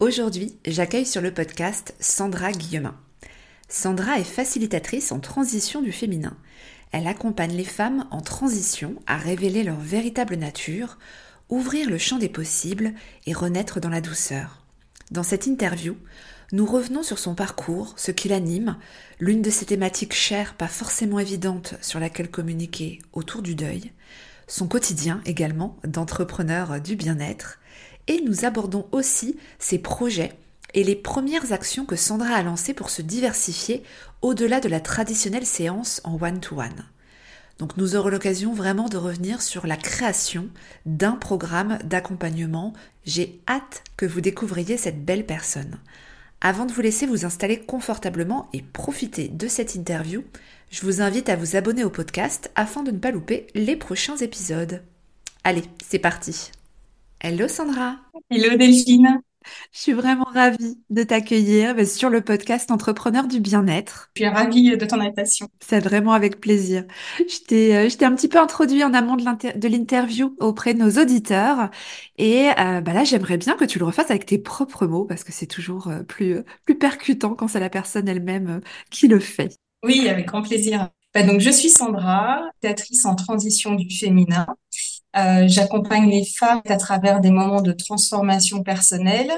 Aujourd'hui, j'accueille sur le podcast Sandra Guillemin. Sandra est facilitatrice en transition du féminin. Elle accompagne les femmes en transition à révéler leur véritable nature, ouvrir le champ des possibles et renaître dans la douceur. Dans cette interview, nous revenons sur son parcours, ce qui l'anime, l'une de ses thématiques chères, pas forcément évidentes, sur laquelle communiquer autour du deuil, son quotidien également d'entrepreneur du bien-être, et nous abordons aussi ses projets et les premières actions que Sandra a lancées pour se diversifier au-delà de la traditionnelle séance en one-to-one. Donc nous aurons l'occasion vraiment de revenir sur la création d'un programme d'accompagnement. J'ai hâte que vous découvriez cette belle personne. Avant de vous laisser vous installer confortablement et profiter de cette interview, je vous invite à vous abonner au podcast afin de ne pas louper les prochains épisodes. Allez, c'est parti Hello Sandra. Hello Delphine. Je suis vraiment ravie de t'accueillir bah, sur le podcast Entrepreneur du bien-être. Je suis ravie de ton invitation. C'est vraiment avec plaisir. Je t'ai, euh, un petit peu introduit en amont de l'interview auprès de nos auditeurs. Et euh, bah là, j'aimerais bien que tu le refasses avec tes propres mots parce que c'est toujours euh, plus, plus percutant quand c'est la personne elle-même qui le fait. Oui, avec grand plaisir. Bah, donc, je suis Sandra, théâtrice en transition du féminin. Euh, j'accompagne les femmes à travers des moments de transformation personnelle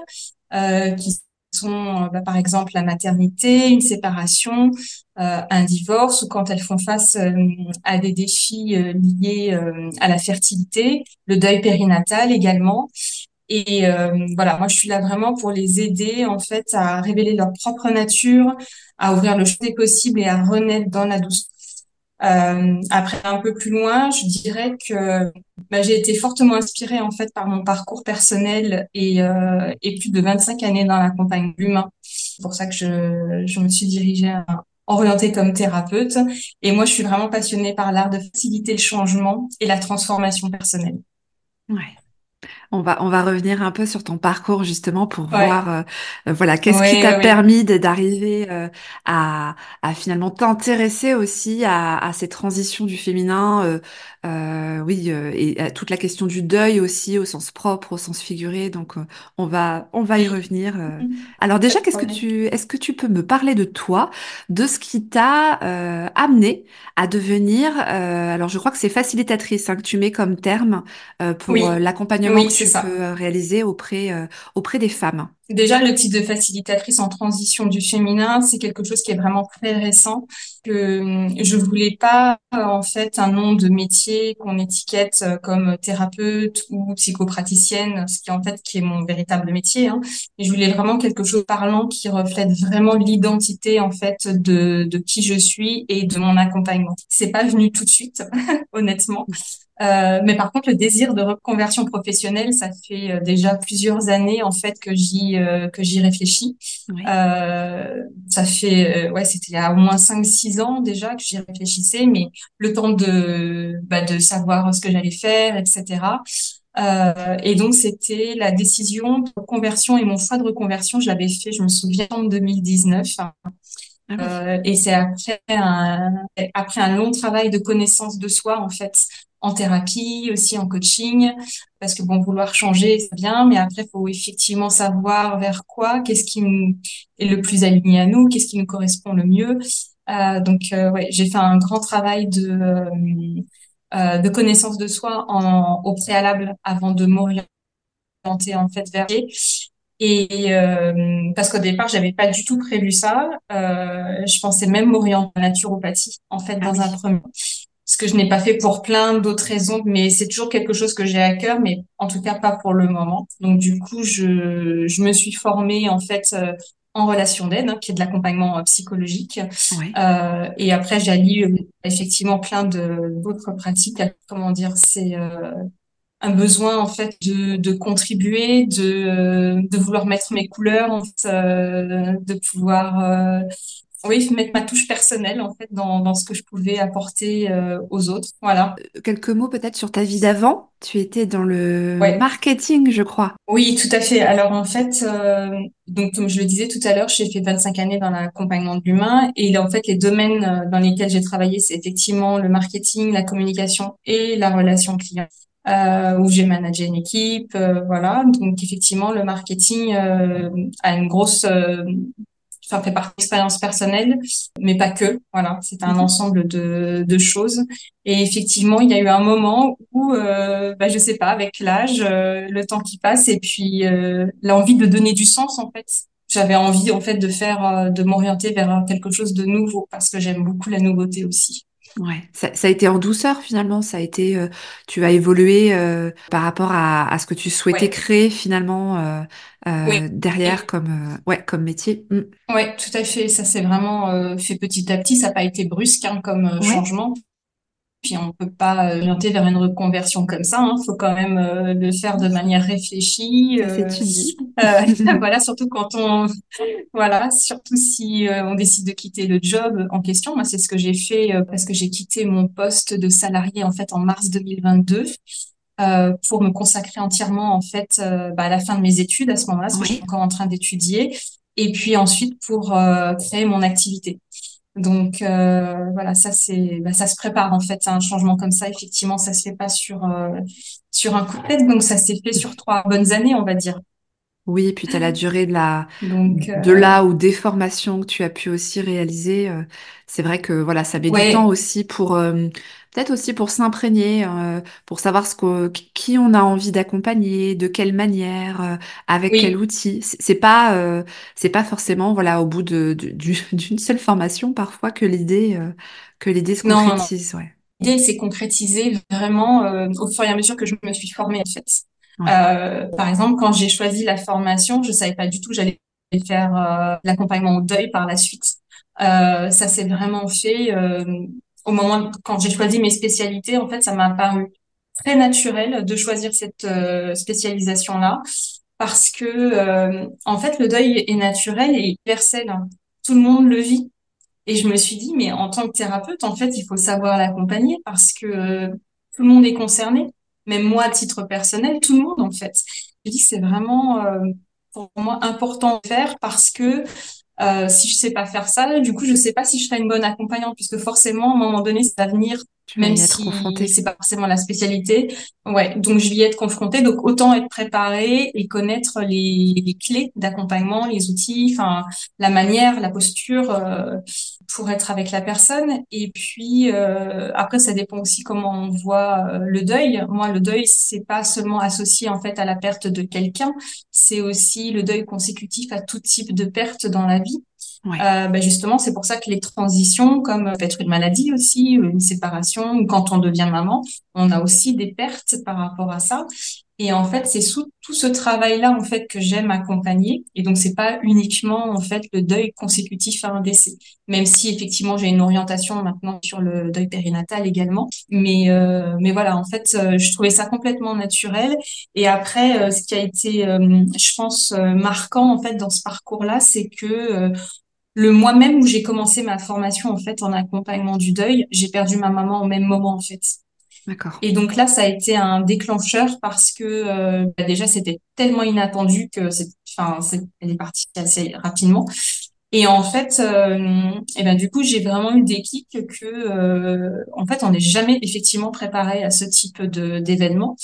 euh, qui sont bah, par exemple la maternité, une séparation, euh, un divorce ou quand elles font face à des défis liés à la fertilité, le deuil périnatal également. Et voilà, moi je suis là vraiment pour les aider en fait à révéler leur propre nature, à ouvrir le champ des possibles et à renaître dans la douceur euh, après, un peu plus loin, je dirais que bah, j'ai été fortement inspirée en fait par mon parcours personnel et, euh, et plus de 25 années dans l'accompagnement humain. C'est pour ça que je, je me suis dirigée orientée comme thérapeute. Et moi, je suis vraiment passionnée par l'art de faciliter le changement et la transformation personnelle. Ouais. On va, on va revenir un peu sur ton parcours justement pour voir, euh, voilà, qu'est-ce qui t'a permis d'arriver euh, à, à finalement t'intéresser aussi à, à ces transitions du féminin, euh, oui, et toute la question du deuil aussi au sens propre, au sens figuré. Donc, on va, on va y revenir. Mm-hmm. Alors déjà, qu'est-ce que tu, est-ce que tu peux me parler de toi, de ce qui t'a amené à devenir, alors je crois que c'est facilitatrice hein, que tu mets comme terme pour l'accompagnement tu peux euh, réaliser auprès, euh, auprès des femmes Déjà, le titre de facilitatrice en transition du féminin, c'est quelque chose qui est vraiment très récent. Que hum, je voulais pas euh, en fait un nom de métier qu'on étiquette comme thérapeute ou psychopraticienne, ce qui en fait qui est mon véritable métier. Hein. Et je voulais vraiment quelque chose de parlant qui reflète vraiment l'identité en fait de, de qui je suis et de mon accompagnement. C'est pas venu tout de suite, honnêtement. Euh, mais par contre, le désir de reconversion professionnelle, ça fait euh, déjà plusieurs années en fait que j'y euh, que j'y réfléchis. Euh, ça fait ouais, c'était il y a au moins 5 6 ans déjà que j'y réfléchissais, mais le temps de bah, de savoir ce que j'allais faire, etc. et donc c'était la décision de conversion et mon choix de reconversion, je l'avais fait, je me souviens en 2019. Ah et c'est après un, après un long travail de connaissance de soi, en fait, en thérapie, aussi en coaching, parce que bon, vouloir changer, c'est bien, mais après, faut effectivement savoir vers quoi, qu'est-ce qui est le plus aligné à nous, qu'est-ce qui nous correspond le mieux. Euh, donc, euh, ouais, j'ai fait un grand travail de euh, de connaissance de soi en, au préalable avant de m'orienter en fait vers Et euh, parce qu'au départ, j'avais pas du tout prévu ça. Euh, je pensais même m'orienter en naturopathie, en fait, Ah dans un premier. Ce que je n'ai pas fait pour plein d'autres raisons, mais c'est toujours quelque chose que j'ai à cœur, mais en tout cas pas pour le moment. Donc du coup, je, je me suis formée en fait euh, en relation d'aide, hein, qui est de l'accompagnement euh, psychologique. Ouais. Euh, et après, j'allie euh, effectivement plein de d'autres pratiques. Comment dire, c'est euh, un besoin en fait de, de contribuer, de, de vouloir mettre mes couleurs, en fait, euh, de pouvoir euh, oui mettre ma touche personnelle en fait dans, dans ce que je pouvais apporter euh, aux autres. Voilà. Quelques mots peut-être sur ta vie d'avant. Tu étais dans le Ouais. marketing, je crois. Oui, tout à fait. Alors en fait, donc comme je le disais tout à l'heure, j'ai fait 25 années dans l'accompagnement de l'humain et en fait les domaines dans lesquels j'ai travaillé, c'est effectivement le marketing, la communication et la relation client. Euh, où j'ai managé une équipe, euh, voilà. Donc effectivement, le marketing euh, a une grosse, euh, enfin fait partie de l'expérience personnelle, mais pas que. Voilà, c'est un Mhm. ensemble de, de choses. Et effectivement, il y a eu un moment où, euh, bah, je sais pas, avec l'âge, euh, le temps qui passe, et puis euh, l'envie de donner du sens en fait. J'avais envie en fait de faire, de m'orienter vers quelque chose de nouveau parce que j'aime beaucoup la nouveauté aussi. Ouais, ça, ça a été en douceur finalement, ça a été, euh, tu as évolué euh, par rapport à, à ce que tu souhaitais Ouais, créer finalement euh, oui. derrière comme, ouais, comme métier. Mm. Ouais, tout à fait. Ça s'est vraiment euh, fait petit à petit. Ça n'a pas été brusque hein, comme Ouais, changement. Puis on peut pas euh, orienter vers une reconversion comme ça. Il faut quand même euh, le faire de manière réfléchie. euh, euh, voilà, surtout quand on, voilà, surtout si on décide de quitter le job en question. Moi, c'est ce que j'ai fait parce que j'ai quitté mon poste de salarié en fait en mars 2022 euh, pour me consacrer entièrement en fait euh, bah, à la fin de mes études à ce moment-là, parce que je suis encore en train d'étudier, et puis ensuite pour euh, créer mon activité. Donc euh, voilà, ça c'est, bah, ça se prépare en fait, un changement comme ça. Effectivement, ça se fait pas sur euh, sur un coup de tête, donc ça s'est fait sur trois bonnes années, on va dire. oui, et puis tu as la durée de la Donc de euh, là ou des formations que tu as pu aussi réaliser. euh, c'est vrai que voilà, ça met du temps aussi pour euh, peut-être aussi pour s'imprégner, euh, pour savoir ce que, qui on a envie d'accompagner, de quelle manière, euh, avec quel outil. C'est c'est pas euh, c'est pas forcément voilà au bout de, de- du- d'une seule formation parfois que l'idée euh, que l'idée se non, non, non. concrétise. Ouais, L'idée s'est concrétisée vraiment euh, au fur et à mesure que je me suis formée en fait. ouais, Euh, par exemple, quand j'ai choisi la formation, je savais pas du tout que j'allais faire euh, l'accompagnement au deuil par la suite. Euh, ça s'est vraiment fait euh, au moment quand j'ai choisi mes spécialités. En fait, ça m'a paru très naturel de choisir cette euh, spécialisation-là parce que euh, en fait, le deuil est naturel et universel. hein. Tout le monde le vit. Et je me suis dit, mais en tant que thérapeute, en fait, il faut savoir l'accompagner parce que euh, tout le monde est concerné. Même moi, à titre personnel, tout le monde, en fait. Je dis, c'est vraiment euh, pour moi important de faire parce que si je sais pas faire ça, du coup, je sais pas si je serai une bonne accompagnante, puisque forcément, à un moment donné, ça va venir, tu même si confronté. c'est pas forcément la spécialité. Ouais, donc je vais y être confrontée. Donc autant être préparée et connaître les, les clés d'accompagnement, les outils, enfin la manière, la posture euh, pour être avec la personne. Et puis euh, après, ça dépend aussi comment on voit euh, le deuil. Moi, le deuil, c'est pas seulement associé en fait à la perte de quelqu'un c'est aussi le deuil consécutif à tout type de perte dans la vie. Euh, ben justement, c'est pour ça que les transitions, comme euh, peut-être une maladie aussi, une séparation, ou quand on devient maman, on a aussi des pertes par rapport à ça. Et en fait, c'est sous tout ce travail-là en fait que j'aime accompagner. Et donc, c'est pas uniquement en fait le deuil consécutif à un décès, même si effectivement j'ai une orientation maintenant sur le deuil périnatal également. Mais euh, mais voilà, en fait, euh, je trouvais ça complètement naturel. Et après, euh, ce qui a été, je pense, marquant en fait dans ce parcours-là, c'est que le mois même où j'ai commencé ma formation en fait en accompagnement du deuil, j'ai perdu ma maman au même moment en fait. D'accord. Et donc là, ça a été un déclencheur parce que euh, bah, déjà c'était tellement inattendu que c'est, enfin, c'est, elle est partie assez rapidement. Et en fait, euh, et ben du coup, j'ai vraiment eu des kicks que euh, en fait, on n'est jamais effectivement préparé à ce type de d'événement.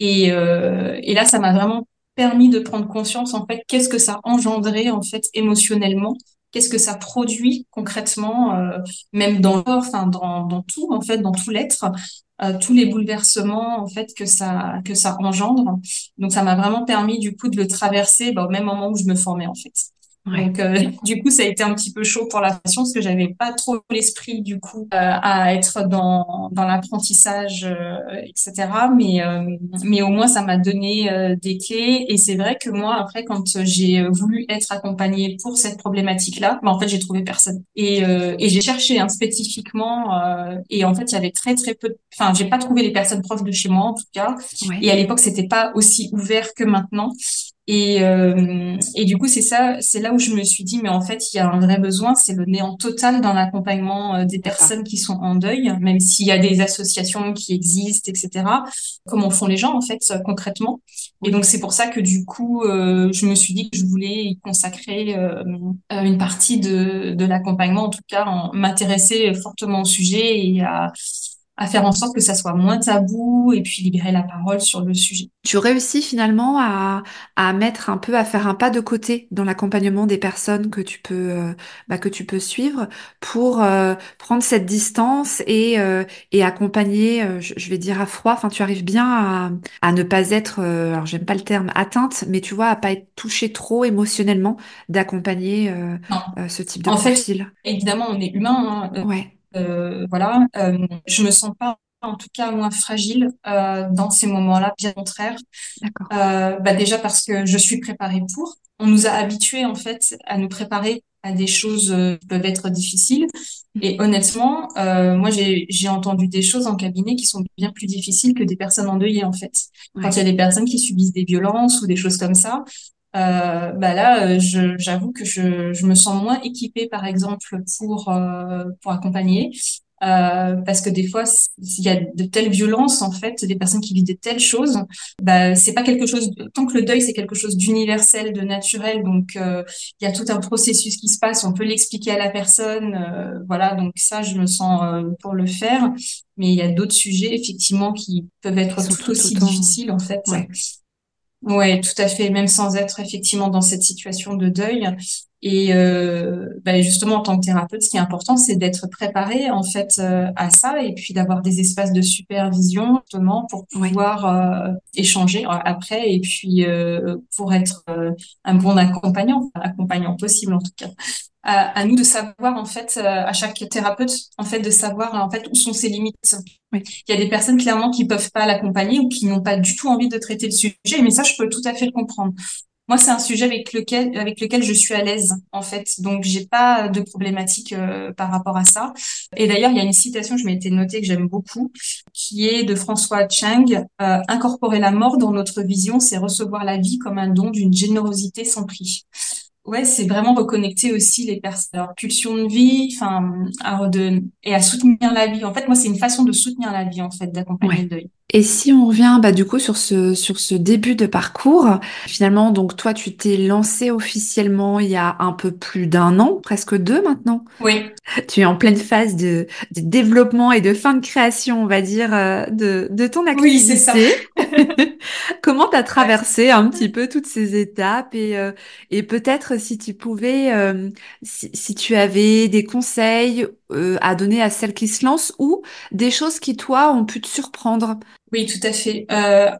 Et, euh, et là, ça m'a vraiment permis de prendre conscience, en fait, qu'est-ce que ça engendrait, en fait, émotionnellement, qu'est-ce que ça produit concrètement, euh, même dans corps, enfin, dans, dans tout, en fait, dans tout l'être. tous les bouleversements en fait que ça que ça engendre. Donc ça m'a vraiment permis du coup de le traverser bah, au même moment où je me formais en fait. Donc, euh, du coup, ça a été un petit peu chaud pour la formation parce que j'avais pas trop l'esprit du coup euh, à être dans dans l'apprentissage, euh, etc. Mais mais au moins ça m'a donné des clés. Et c'est vrai que moi après quand j'ai voulu être accompagnée pour cette problématique-là, bah, en fait j'ai trouvé personne. Et et j'ai cherché hein, spécifiquement et en fait il y avait très très peu, enfin j'ai pas trouvé les personnes proches de chez moi en tout cas. Et à l'époque c'était pas aussi ouvert que maintenant et, euh, et du coup, c'est ça, c'est là où je me suis dit, mais en fait, il y a un vrai besoin, c'est le néant total dans l'accompagnement euh, des personnes qui sont en deuil, même s'il y a des associations qui existent, etc. Comment font les gens, en fait, concrètement? Et donc, c'est pour ça que du coup, euh, je me suis dit que je voulais y consacrer euh, une partie de, de l'accompagnement, en tout cas, m'intéresser fortement au sujet et à à faire en sorte que ça soit moins tabou et puis libérer la parole sur le sujet. Tu réussis finalement à, à mettre un peu, à faire un pas de côté dans l'accompagnement des personnes que tu peux, euh, bah, que tu peux suivre pour euh, prendre cette distance et, euh, et accompagner, je, je, vais dire à froid. Enfin, tu arrives bien à, à ne pas être, alors j'aime pas le terme atteinte, mais tu vois, à pas être touché trop émotionnellement d'accompagner ce type de en profil. Fait, évidemment, on est humain. Hein, ouais. Euh, voilà, euh, je me sens pas en tout cas moins fragile euh, dans ces moments-là, bien au contraire. Euh, bah déjà parce que je suis préparée pour. On nous a habitués en fait à nous préparer à des choses euh, qui peuvent être difficiles. Mm. Et honnêtement, moi j'ai entendu des choses en cabinet qui sont bien plus difficiles que des personnes endeuillées en fait. Quand il y a des personnes qui subissent des violences ou des choses comme ça, bah là, euh, j'avoue que je, je, me sens moins équipée, par exemple, pour euh, pour accompagner, euh, parce que des fois, s'il y a de telles violences, en fait, des personnes qui vivent de telles choses, bah c'est pas quelque chose. Tant que le deuil, c'est quelque chose d'universel, de naturel, donc il y a tout un processus qui se passe. On peut l'expliquer à la personne, voilà. Donc ça, je me sens pour le faire. Mais il y a d'autres sujets, effectivement, qui peuvent être tout, aussi difficiles, en fait. Ouais, tout à fait, même sans être effectivement dans cette situation de deuil. Et euh, bah justement, en tant que thérapeute, ce qui est important, c'est d'être préparé en fait euh, à ça, et puis d'avoir des espaces de supervision justement pour pouvoir euh, échanger euh, après, et puis pour être un bon accompagnant, accompagnant possible en tout cas à, nous de savoir en fait euh, à chaque thérapeute en fait de savoir en fait où sont ses limites. Il y a des personnes clairement qui peuvent pas l'accompagner ou qui n'ont pas du tout envie de traiter le sujet, mais ça je peux tout à fait le comprendre. Moi, c'est un sujet avec lequel avec lequel je suis à l'aise en fait, donc j'ai pas de problématique euh, par rapport à ça. Et d'ailleurs, il y a une citation je m'étais notée que j'aime beaucoup, qui est de François Chang euh, incorporer la mort dans notre vision, c'est recevoir la vie comme un don d'une générosité sans prix ouais, c'est vraiment reconnecter aussi les personnes, leur pulsion de vie, enfin, et à soutenir la vie. En fait, moi, c'est une façon de soutenir la vie, en fait, d'accompagner le deuil. Et si on revient, bah, du coup, sur ce, sur ce début de parcours, finalement, donc, toi, tu t'es lancé officiellement il y a un peu plus d'un an, presque deux maintenant. Oui. Tu es en pleine phase de, de développement et de fin de création, on va dire, euh, de, de ton activité. Oui, c'est ça. Comment t'as traversé un petit peu toutes ces étapes et, euh, et peut-être si tu pouvais, euh, si, si, tu avais des conseils euh, à donner à celles qui se lancent ou des choses qui, toi, ont pu te surprendre? Oui, tout à fait.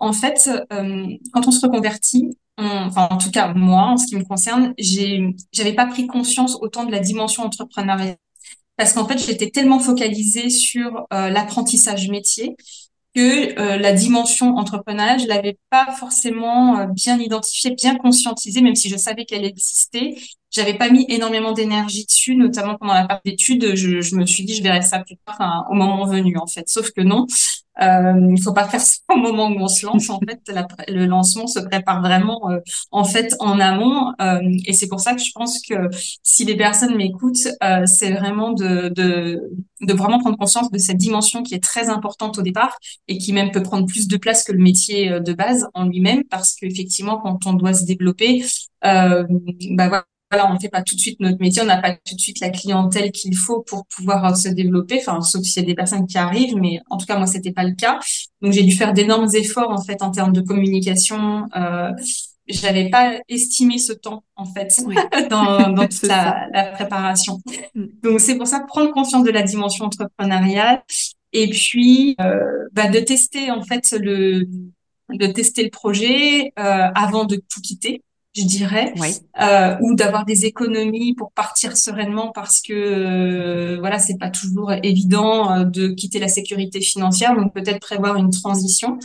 En fait, quand on se reconvertit, enfin, en tout cas, moi, en ce qui me concerne, j'ai, j'avais pas pris conscience autant de la dimension entrepreneuriale. Parce qu'en fait, j'étais tellement focalisée sur l'apprentissage métier euh, la dimension entrepreneuriale, je l'avais pas forcément bien identifiée, bien conscientisée, même si je savais qu'elle existait j'avais pas mis énormément d'énergie dessus, notamment pendant la partie d'études. Je, je, me suis dit, je verrai ça plus tard, au moment venu, en fait. Sauf que non, euh, il faut pas faire ça au moment où on se lance. En fait, le lancement se prépare vraiment, euh, en fait, en amont. Euh, et c'est pour ça que je pense que si les personnes m'écoutent, euh, c'est vraiment de, de, de vraiment prendre conscience de cette dimension qui est très importante au départ et qui même peut prendre plus de place que le métier euh, de base en lui-même, parce qu'effectivement, quand on doit se développer, euh, bah voilà voilà, on ne fait pas tout de suite notre métier, on n'a pas tout de suite la clientèle qu'il faut pour pouvoir euh, se développer. Enfin, sauf s'il y a des personnes qui arrivent, mais en tout cas moi c'était pas le cas. Donc j'ai dû faire d'énormes efforts en fait en termes de communication. Euh, j'avais pas estimé ce temps en fait dans, dans toute la, la, préparation. Mm. Donc c'est pour ça prendre conscience de la dimension entrepreneuriale et puis bah, de tester en fait le de tester le projet avant de tout quitter je dirais, euh, ou d'avoir des économies pour partir sereinement parce que euh, voilà, c'est pas toujours évident euh, de quitter la sécurité financière, donc peut-être prévoir une transition.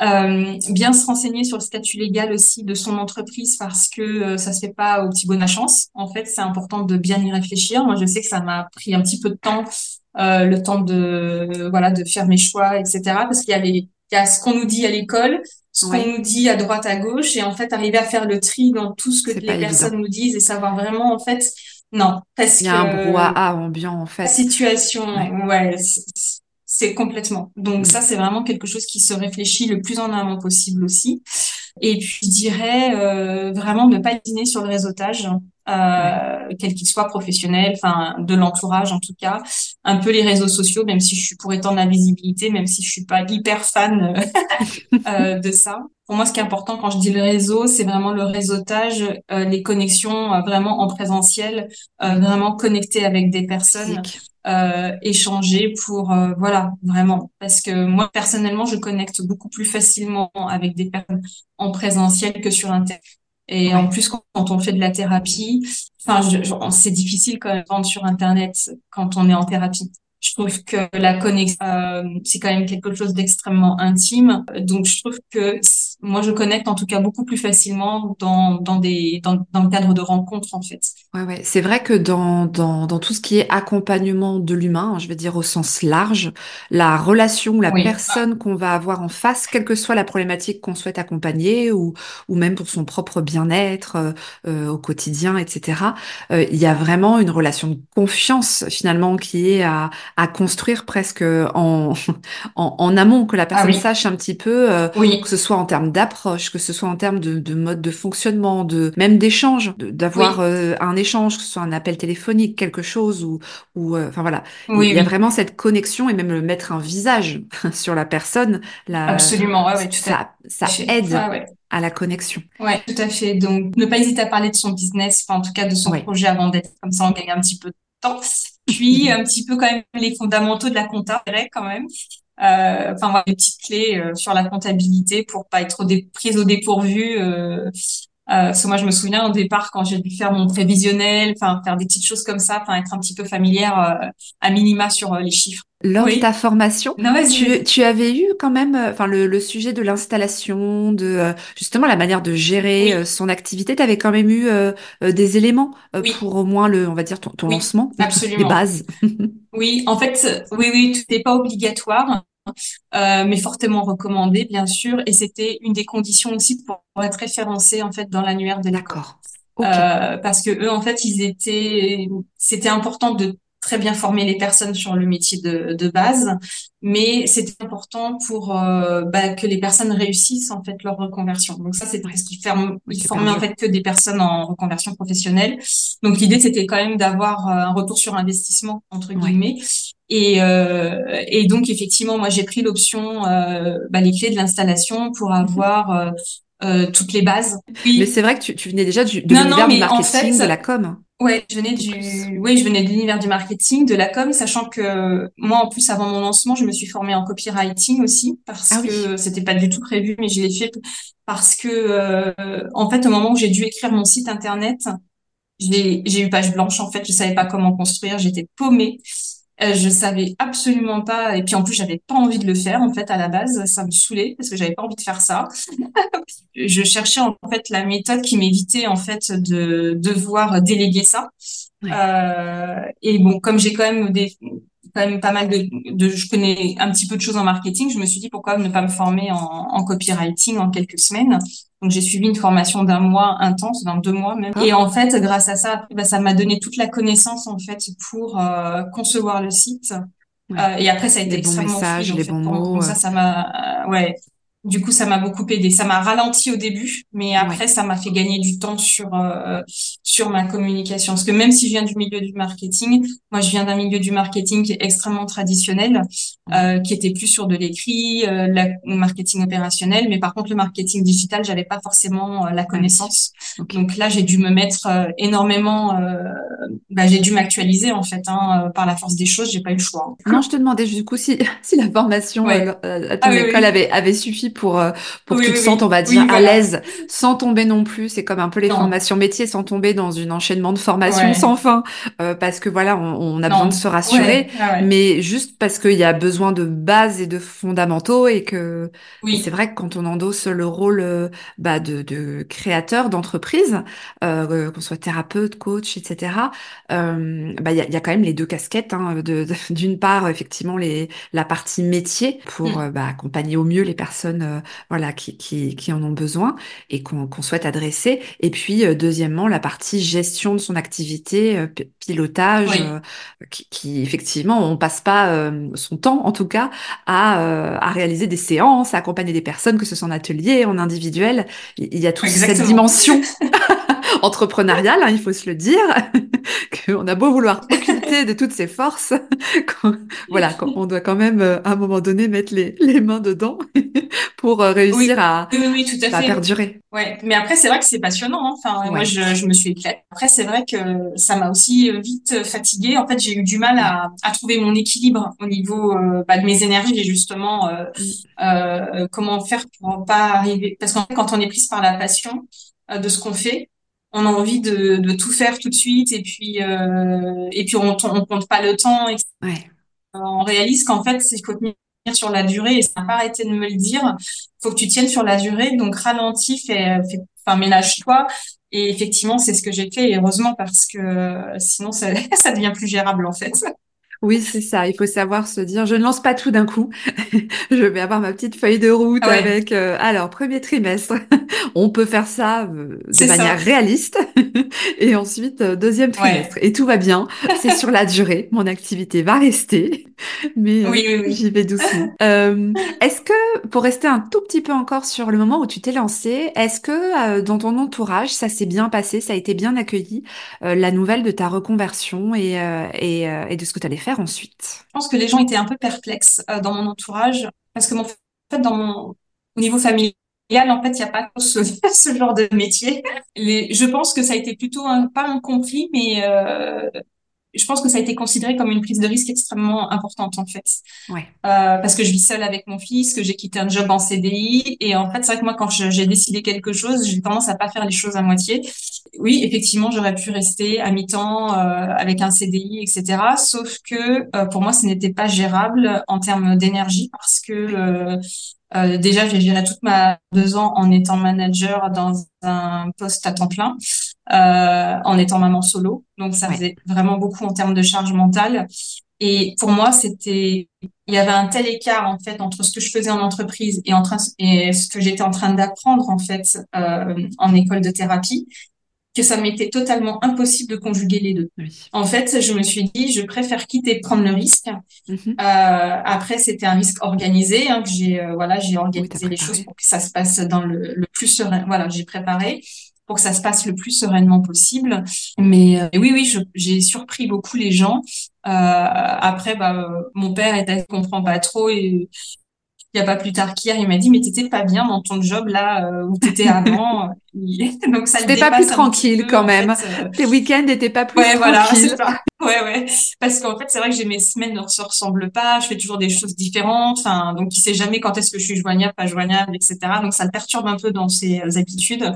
Euh, bien se renseigner sur le statut légal aussi de son entreprise parce que euh, ça se fait pas au petit bon à chance. En fait, c'est important de bien y réfléchir. Moi, je sais que ça m'a pris un petit peu de temps, euh, le temps de voilà de faire mes choix, etc. Parce qu'il y a les il y a ce qu'on nous dit à l'école, ce qu'on nous dit à droite, à gauche, et en fait, arriver à faire le tri dans tout ce que les personnes nous disent et savoir vraiment, en fait, non, parce que... Il y a un brouhaha ambiant, en fait. La situation, ouais, c'est complètement. Donc ça, c'est vraiment quelque chose qui se réfléchit le plus en amont possible aussi. Et puis, je dirais euh, vraiment ne pas dîner sur le réseautage, euh, quel qu'il soit professionnel, enfin de l'entourage en tout cas, un peu les réseaux sociaux, même si je suis pour étendre la visibilité, même si je suis pas hyper fan euh, de ça. Pour moi, ce qui est important quand je dis le réseau, c'est vraiment le réseautage, euh, les connexions euh, vraiment en présentiel, euh, vraiment connecter avec des personnes. Euh, échanger pour voilà vraiment parce que moi personnellement je connecte beaucoup plus facilement avec des personnes en présentiel que sur internet et en plus, quand, on fait de la thérapie, enfin, c'est difficile quand même de vendre sur Internet quand on est en thérapie. Je trouve que la connexion, euh, c'est quand même quelque chose d'extrêmement intime. Donc, je trouve que moi, je connecte en tout cas beaucoup plus facilement dans, dans, des, dans, dans le cadre de rencontres, en fait. Ouais, ouais. C'est vrai que dans, dans, dans tout ce qui est accompagnement de l'humain, je vais dire au sens large, la relation, la personne qu'on va avoir en face, quelle que soit la problématique qu'on souhaite accompagner ou, ou même pour son propre bien-être euh, euh au quotidien, etc., euh, il y a vraiment une relation de confiance finalement qui est à, à construire presque en, en, en, amont, que la ah personne sache un petit peu, euh, que ce soit en termes d'approche, que ce soit en termes de, de, mode de fonctionnement, de même d'échange, d'avoir euh, un échange, que ce soit un appel téléphonique, quelque chose, ou, ou euh, enfin voilà, il y a vraiment cette connexion et même mettre un visage sur la personne. La, Absolument, ouais, tout ça, ça aide. à la connexion. Ouais, tout à fait. Donc, ne pas hésiter à parler de son business, enfin, en tout cas de son projet avant d'être comme ça, on gagne un petit peu de temps. Puis un petit peu quand même les fondamentaux de la compta, quand même. Euh, enfin, voilà, des petites clés euh, sur la comptabilité pour pas être prise au dépourvu. Euh, euh, parce que moi, je me souviens au départ quand j'ai dû faire mon prévisionnel, enfin faire des petites choses comme ça, enfin être un petit peu familière euh, à minima sur les chiffres. Lors de ta formation, tu, tu, avais eu quand même, enfin le, le sujet de l'installation, de justement la manière de gérer son activité. Tu avais quand même eu des éléments pour au moins le, on va dire ton, ton lancement, absolument. les bases. oui, en fait, oui, oui, tout n'est pas obligatoire. Euh, mais fortement recommandé, bien sûr. Et c'était une des conditions aussi pour être référencé en fait dans l'annuaire de D'accord. Euh, parce que eux, en fait, ils étaient, c'était important de très bien former les personnes sur le métier de, de base, mais c'était important pour euh, bah, que les personnes réussissent en fait leur reconversion. Donc ça, c'est parce qu'ils formaient en fait que des personnes en reconversion professionnelle. Donc l'idée, c'était quand même d'avoir euh, un retour sur investissement entre guillemets. Et, euh, et donc effectivement, moi j'ai pris l'option euh, bah, les clés de l'installation pour mhm. avoir euh, toutes les bases. Mais c'est vrai que tu, tu venais déjà du, de l'univers du marketing, de la com. Ouais, je venais du, oui, je venais de l'univers du marketing, de la com, sachant que moi, en plus, avant mon lancement, je me suis formée en copywriting aussi, parce ah que c'était pas du tout prévu, mais je l'ai fait parce que, euh, en fait, au moment où j'ai dû écrire mon site internet, j'ai, j'ai eu page blanche. En fait, je savais pas comment construire, j'étais paumée. Euh, je savais absolument pas, et puis en plus j'avais pas envie de le faire en fait à la base, ça me saoulait parce que j'avais pas envie de faire ça. je cherchais en fait la méthode qui m'évitait en fait de devoir déléguer ça. Euh, et bon, comme j'ai quand même des quand même pas mal de, de, je connais un petit peu de choses en marketing, je me suis dit pourquoi ne pas me former en, en copywriting en quelques semaines. Donc j'ai suivi une formation d'un mois intense, d'un deux mois même. Et en fait, grâce à ça, bah, ça m'a donné toute la connaissance en fait pour euh, concevoir le site. Euh, et après, ça a été les extrêmement bons messages, les bons mots. ça, ça m'a, euh, ouais. Du coup, ça m'a beaucoup aidé. Ça m'a ralenti au début, mais après, Ouais. ça m'a fait gagner du temps sur euh, sur ma communication. Parce que même si je viens du milieu du marketing, moi, je viens d'un milieu du marketing qui est extrêmement traditionnel, euh, qui était plus sur de l'écrit, euh, le marketing opérationnel. Mais par contre, le marketing digital, j'avais pas forcément euh, la Ah connaissance. Donc là, j'ai dû me mettre euh, énormément. euh, bah, j'ai dû m'actualiser en fait, hein, par la force des choses. J'ai pas eu le choix. Non, je te demandais du coup si, si la formation Ouais. à Ah ton oui, école oui, avait, avait suffi pour, euh, pour que oui, tu te sentes, on va dire, oui, à l'aise, sans tomber non plus. C'est comme un peu les Non, formations métiers, sans tomber dans une enchaînement de formations ouais, sans fin, euh, parce que voilà, on, on a besoin de se rassurer, ouais, ouais. mais juste parce qu'il y a besoin de bases et de fondamentaux et que c'est vrai que quand on endosse le rôle euh, bah, de, de créateur d'entreprise, euh, qu'on soit thérapeute, coach, etc., euh, bah, il y a, il y a quand même les deux casquettes. hein, de, d'une part, effectivement, les, la partie métier pour euh, Mm. bah, accompagner au mieux les personnes euh, voilà, qui, qui, qui en ont besoin et qu'on souhaite adresser. Et puis, euh, deuxièmement, la partie gestion de son activité, euh, pi- pilotage, oui, qui, qui, effectivement, on passe pas son temps, en tout cas, à, à réaliser des séances, à accompagner des personnes, que ce soit en atelier, en individuel. Il y a toute cette dimension entrepreneuriale, hein, il faut se le dire, qu'on a beau vouloir occulter de toutes ses forces, voilà, on doit quand même à un moment donné mettre les, les mains dedans pour euh, Oui, réussir à, oui, tout à à fait. perdurer. Ouais, mais après c'est vrai que c'est passionnant. hein. Enfin, moi je, je me suis éclatée. Après c'est vrai que ça m'a aussi euh, vite euh, fatiguée. En fait, j'ai eu du mal à, à trouver mon équilibre au niveau euh, bah, de mes énergies et justement euh, Mm. euh, comment faire pour pas arriver. Parce qu'en fait, quand on est prise par la passion de ce qu'on fait, on a envie de, de tout faire tout de suite et puis euh, et puis on, on compte pas le temps, Ouais. on réalise qu'en fait, il faut tenir sur la durée et ça n'a pas arrêté de me le dire. Faut que tu tiennes sur la durée, donc ralentis, fais, fais- enfin, ménage-toi. Et effectivement, c'est ce que j'ai fait, heureusement, parce que euh, sinon, ça, ça devient plus gérable, en fait. Oui, c'est ça. Il faut savoir se dire, je ne lance pas tout d'un coup. Je vais avoir ma petite feuille de route ouais, avec, euh, alors, premier trimestre, on peut faire ça euh, de ça. manière réaliste. Et ensuite, euh, deuxième trimestre. Ouais. Et tout va bien. C'est sur la durée. Mon activité va rester. Mais euh, Oui, oui, oui. j'y vais doucement. Euh, est-ce que, pour rester un tout petit peu encore sur le moment où tu t'es lancé, est-ce que euh, dans ton entourage, ça s'est bien passé, ça a été bien accueilli, euh, la nouvelle de ta reconversion et, euh, et, euh, et de ce que tu allais faire ensuite? Je pense que les gens étaient un peu perplexes euh, dans mon entourage, parce que mon, en fait, dans mon, au niveau familial, en fait, il n'y a pas ce, genre de métier. Je pense que ça a été plutôt un, pas incompris, mais euh, je pense que ça a été considéré comme une prise de risque extrêmement importante en fait, Ouais, Euh, parce que je vis seule avec mon fils, que j'ai quitté un job en CDI, et en fait c'est vrai que moi quand j'ai décidé quelque chose, j'ai tendance à pas faire les choses à moitié. Oui, effectivement, j'aurais pu rester à mi-temps euh, avec un CDI, etc. Sauf que euh, pour moi, ce n'était pas gérable en termes d'énergie parce que euh, euh, déjà, j'ai géré toute ma deux ans en étant manager dans un poste à temps plein euh, en étant maman solo. Donc, ça ouais, faisait vraiment beaucoup en termes de charge mentale. Et pour moi, c'était, il y avait un tel écart, en fait, entre ce que je faisais en entreprise et, en train, et ce que j'étais en train d'apprendre, en fait, euh, en école de thérapie, que ça m'était totalement impossible de conjuguer les deux. oui. En fait, je me suis dit, je préfère quitter et prendre le risque. Euh, Mhm. après, c'était un risque organisé, hein, que j'ai, euh, voilà, j'ai Oui, organisé les choses pour que ça se passe dans le, le plus serein. Voilà, j'ai préparé pour que ça se passe le plus sereinement possible. Mais euh, oui, oui, j'ai surpris beaucoup les gens. Euh, après, bah, euh, mon père était, comprend pas trop il y a pas plus tard qu'hier, il m'a dit, mais t'étais pas bien dans ton job là euh, où t'étais avant. Donc ça le C'était pas plus tranquille peu quand même. fait. euh, Tes week-ends n'étaient pas plus Ouais, voilà, tranquilles. ça. Ouais, ouais. Parce qu'en fait, c'est vrai que j'ai mes semaines ne se ressemblent pas. Je fais toujours des choses différentes. Enfin, donc, il sait jamais quand est-ce que je suis joignable, pas joignable, etc. Donc, ça le perturbe un peu dans ses euh, habitudes.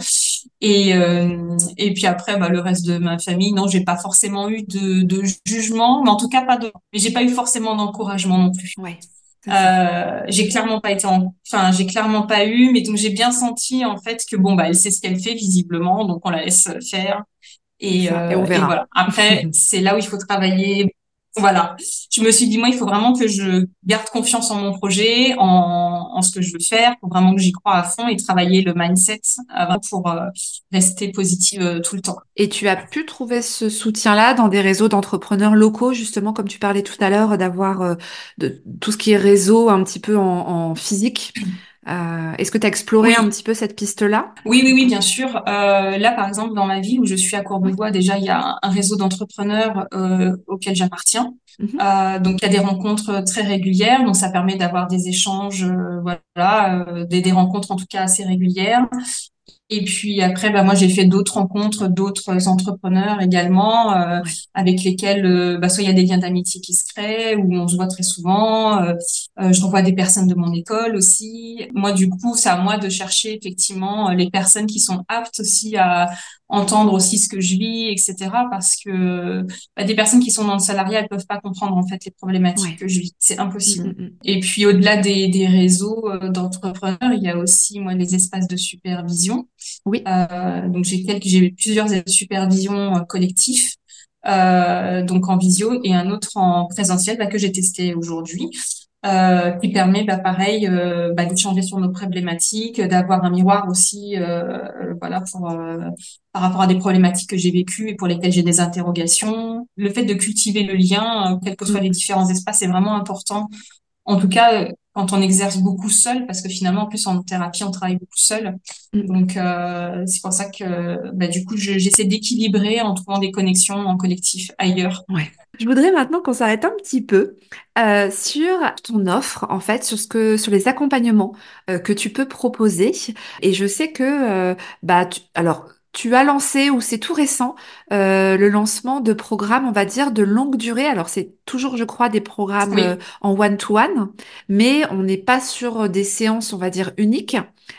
Et, euh, et puis après, bah, le reste de ma famille, non, j'ai pas forcément eu de, de jugement, mais en tout cas pas de, mais j'ai pas eu forcément d'encouragement non plus. Ouais. Euh, j'ai clairement pas été en, enfin, j'ai clairement pas eu, mais donc j'ai bien senti en fait que bon bah elle sait ce qu'elle fait visiblement, donc on la laisse faire. Et, ça. Et on euh, et voilà. Après, c'est là où il faut travailler. Voilà. Je me suis dit, moi, il faut vraiment que je garde confiance en mon projet, en, ce que je veux faire, pour vraiment que j'y croie à fond et travailler le mindset avant pour euh, rester positive euh, tout le temps. Et tu as pu trouver ce soutien-là dans des réseaux d'entrepreneurs locaux, justement, comme tu parlais tout à l'heure, d'avoir euh, de tout ce qui est réseau un petit peu en physique? Est-ce que tu as exploré un petit peu cette piste-là? Oui, oui, oui, bien sûr. là, par exemple, dans ma ville où je suis à Courbevoie, déjà, il y a un réseau d'entrepreneurs auquel j'appartiens. Mhm. donc, il y a des rencontres très régulières. Donc, ça permet d'avoir des échanges, voilà, des, des rencontres en tout cas assez régulières. Et puis après, bah, moi, j'ai fait d'autres rencontres, d'autres entrepreneurs également, euh, avec lesquels, euh, bah, soit il y a des liens d'amitié qui se créent, ou on se voit très souvent. Euh, je revois des personnes de mon école aussi. Moi, du coup, c'est à moi de chercher effectivement les personnes qui sont aptes aussi à, entendre aussi ce que je vis, etc. Parce que bah, des personnes qui sont dans le salariat, elles peuvent pas comprendre en fait les problématiques que je vis. C'est impossible. Mm, mm, mm. Et puis au-delà des, des réseaux euh, d'entrepreneurs, il y a aussi moi les espaces de supervision. Oui. Euh, donc j'ai quelques, j'ai plusieurs supervisions euh, collectifs. Euh, donc en visio et un autre en présentiel bah, que j'ai testé aujourd'hui euh, qui permet, bah, pareil, euh, bah, de changer sur nos problématiques, d'avoir un miroir aussi, euh, voilà, pour euh, par rapport à des problématiques que j'ai vécues et pour lesquelles j'ai des interrogations. Le fait de cultiver le lien, quels que soient les différents espaces, c'est vraiment important. En tout cas, quand on exerce beaucoup seul, parce que finalement, en plus en thérapie, on travaille beaucoup seul. Mm. Donc, euh, c'est pour ça que, bah, du coup, j'essaie d'équilibrer en trouvant des connexions en collectif ailleurs. Ouais. Je voudrais maintenant qu'on s'arrête un petit peu euh, sur ton offre, en fait, sur ce que, sur les accompagnements euh, que tu peux proposer. Et je sais que, euh, bah, tu, alors, tu as lancé, ou c'est tout récent, euh, le lancement de programmes, on va dire, de longue durée. Alors, c'est toujours, je crois, des programmes euh, en one-to-one, mais on n'est pas sur des séances, on va dire, uniques,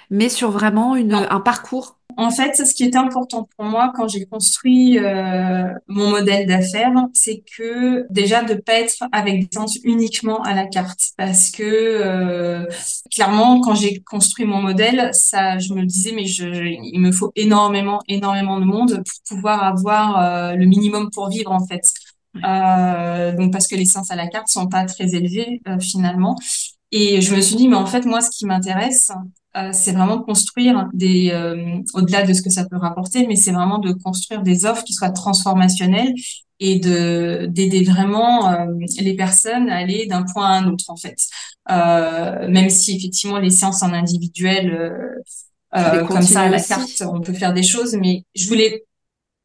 mais sur vraiment une, un parcours en fait, ce qui est important pour moi quand j'ai construit euh, mon modèle d'affaires, c'est que déjà de pas être avec des séances uniquement à la carte, parce que euh, clairement, quand j'ai construit mon modèle, ça, je me disais, mais je, il me faut énormément, énormément de monde pour pouvoir avoir euh, le minimum pour vivre en fait. donc parce que les séances à la carte sont pas très élevées finalement. Et je me suis dit, mais en fait, moi, ce qui m'intéresse, euh, c'est vraiment de construire des, euh, au-delà de ce que ça peut rapporter, mais c'est vraiment de construire des offres qui soient transformationnelles et de d'aider vraiment euh, les personnes à aller d'un point à un autre en fait. même si effectivement les séances en individuel comme ça à la carte, on peut faire des choses, mais je voulais